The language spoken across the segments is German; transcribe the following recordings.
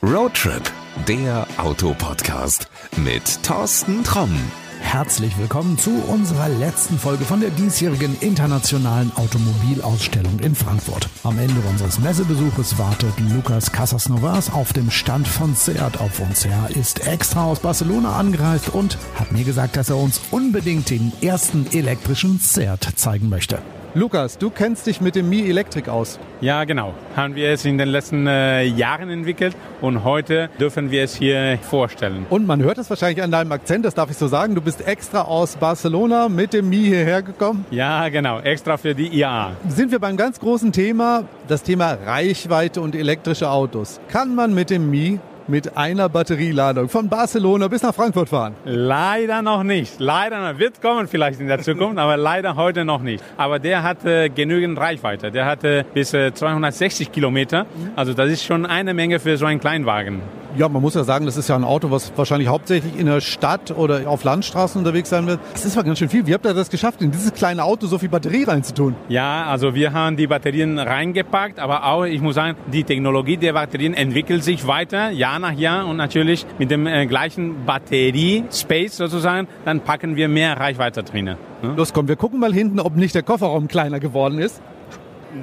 Roadtrip, der Autopodcast mit Thorsten Tromm. Herzlich willkommen zu unserer letzten Folge von der diesjährigen internationalen Automobilausstellung in Frankfurt. Am Ende unseres Messebesuches wartet Lukas Casasnovas auf dem Stand von Seat auf uns. Er ist extra aus Barcelona angereist und hat mir gesagt, dass er uns unbedingt den ersten elektrischen Seat zeigen möchte. Lukas, du kennst dich mit dem Mi Electric aus. Ja, genau. Haben wir es in den letzten äh, Jahren entwickelt und heute dürfen wir es hier vorstellen. Und man hört es wahrscheinlich an deinem Akzent, das darf ich so sagen. Du bist extra aus Barcelona mit dem Mi hierher gekommen. Ja, genau. Extra für die IAA. Sind wir beim ganz großen Thema, das Thema Reichweite und elektrische Autos. Kann man mit dem Mi mit einer Batterieladung von Barcelona bis nach Frankfurt fahren? Leider noch nicht. Leider noch. Wird kommen vielleicht in der Zukunft, aber leider heute noch nicht. Aber der hat äh, genügend Reichweite. Der hatte bis äh, 260 Kilometer. Also das ist schon eine Menge für so einen Kleinwagen. Ja, man muss ja sagen, das ist ja ein Auto, was wahrscheinlich hauptsächlich in der Stadt oder auf Landstraßen unterwegs sein wird. Das ist aber ganz schön viel. Wie habt ihr das geschafft, in dieses kleine Auto so viel Batterie reinzutun? Ja, also wir haben die Batterien reingepackt, aber auch, ich muss sagen, die Technologie der Batterien entwickelt sich weiter, Jahr nach Jahr und natürlich mit dem äh, gleichen Batterie-Space sozusagen, dann packen wir mehr Reichweite drin. Ne? Los, komm, wir gucken mal hinten, ob nicht der Kofferraum kleiner geworden ist.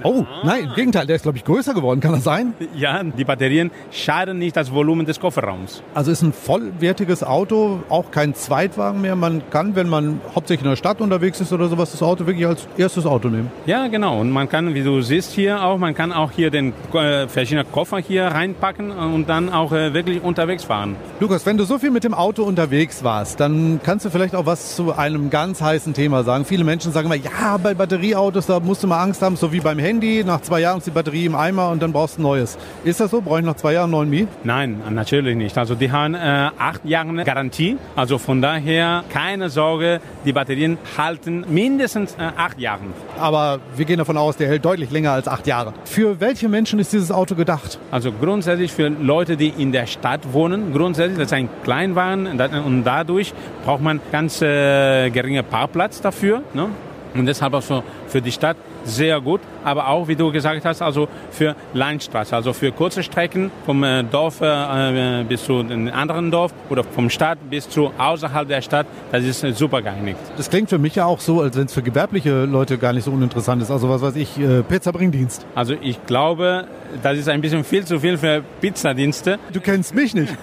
Oh, nein, im Gegenteil, der ist, glaube ich, größer geworden. Kann das sein? Ja, die Batterien schaden nicht das Volumen des Kofferraums. Also ist ein vollwertiges Auto, auch kein Zweitwagen mehr. Man kann, wenn man hauptsächlich in der Stadt unterwegs ist oder sowas, das Auto wirklich als erstes Auto nehmen. Ja, genau. Und man kann, wie du siehst hier auch, man kann auch hier den äh, verschiedenen Koffer hier reinpacken und dann auch äh, wirklich unterwegs fahren. Lukas, wenn du so viel mit dem Auto unterwegs warst, dann kannst du vielleicht auch was zu einem ganz heißen Thema sagen. Viele Menschen sagen immer, ja, bei Batterieautos, da musst du mal Angst haben, so wie beim Handy. Nach zwei Jahren ist die Batterie im Eimer und dann brauchst du ein neues. Ist das so? Brauche ich nach zwei Jahren einen neuen Mi? Nein, natürlich nicht. Also die haben äh, acht Jahre Garantie. Also von daher keine Sorge, die Batterien halten mindestens äh, acht Jahre. Aber wir gehen davon aus, der hält deutlich länger als acht Jahre. Für welche Menschen ist dieses Auto gedacht? Also grundsätzlich für Leute, die in der Stadt wohnen. Grundsätzlich, das ist ein Kleinwagen und dadurch braucht man ganz äh, geringe Parkplatz dafür. Ne? Und deshalb auch so für die Stadt sehr gut, aber auch, wie du gesagt hast, also für Landstraße, also für kurze Strecken vom äh, Dorf äh, bis zu einem anderen Dorf oder vom Stadt bis zu außerhalb der Stadt, das ist äh, super geeignet. Das klingt für mich ja auch so, als wenn es für gewerbliche Leute gar nicht so uninteressant ist. Also was weiß ich, äh, Pizzabringdienst. Also ich glaube, das ist ein bisschen viel zu viel für Pizzadienste. Du kennst mich nicht.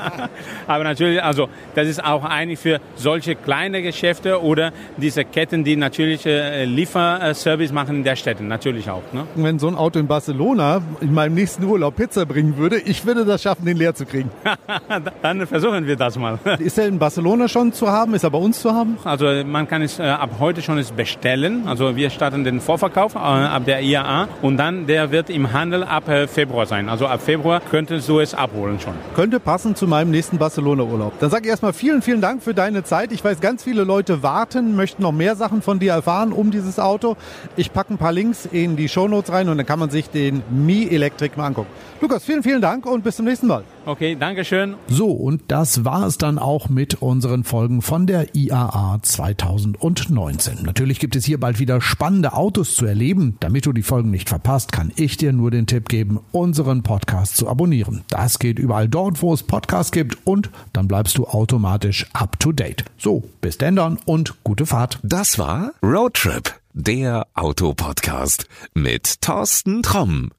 aber natürlich, also das ist auch eigentlich für solche kleine Geschäfte oder diese Ketten, die natürlich äh, Lieferservice machen in der Städte, natürlich auch. Ne? Wenn so ein Auto in Barcelona in meinem nächsten Urlaub Pizza bringen würde, ich würde das schaffen, den leer zu kriegen. Dann versuchen wir das mal. Ist er in Barcelona schon zu haben? Ist er bei uns zu haben? Also man kann es äh, ab heute schon bestellen. Also wir starten den Vorverkauf äh, ab der IAA und dann der wird im Handel ab Februar sein. Also ab Februar könntest du es abholen schon. Könnte passen zu meinem nächsten Barcelona-Urlaub. Dann sage ich erstmal vielen, vielen Dank für deine Zeit. Ich weiß, ganz viele Leute warten, möchten noch mehr Sachen von dir erfahren um dieses Auto. Ich packe ein paar Links in die Shownotes rein und dann kann man sich den Mi Electric mal angucken. Lukas, vielen, vielen Dank und bis zum nächsten Mal. Okay, danke schön. So, und das war es dann auch mit unseren Folgen von der IAA 2019. Natürlich gibt es hier bald wieder spannende Autos zu erleben. Damit du die Folgen nicht verpasst, kann ich dir nur den Tipp geben, unseren Podcast zu abonnieren. Das geht überall dort, wo es Podcasts gibt und dann bleibst du automatisch up to date. So, bis denn dann und gute Fahrt. Das war Roadtrip, der Autopodcast mit Thorsten Tromm.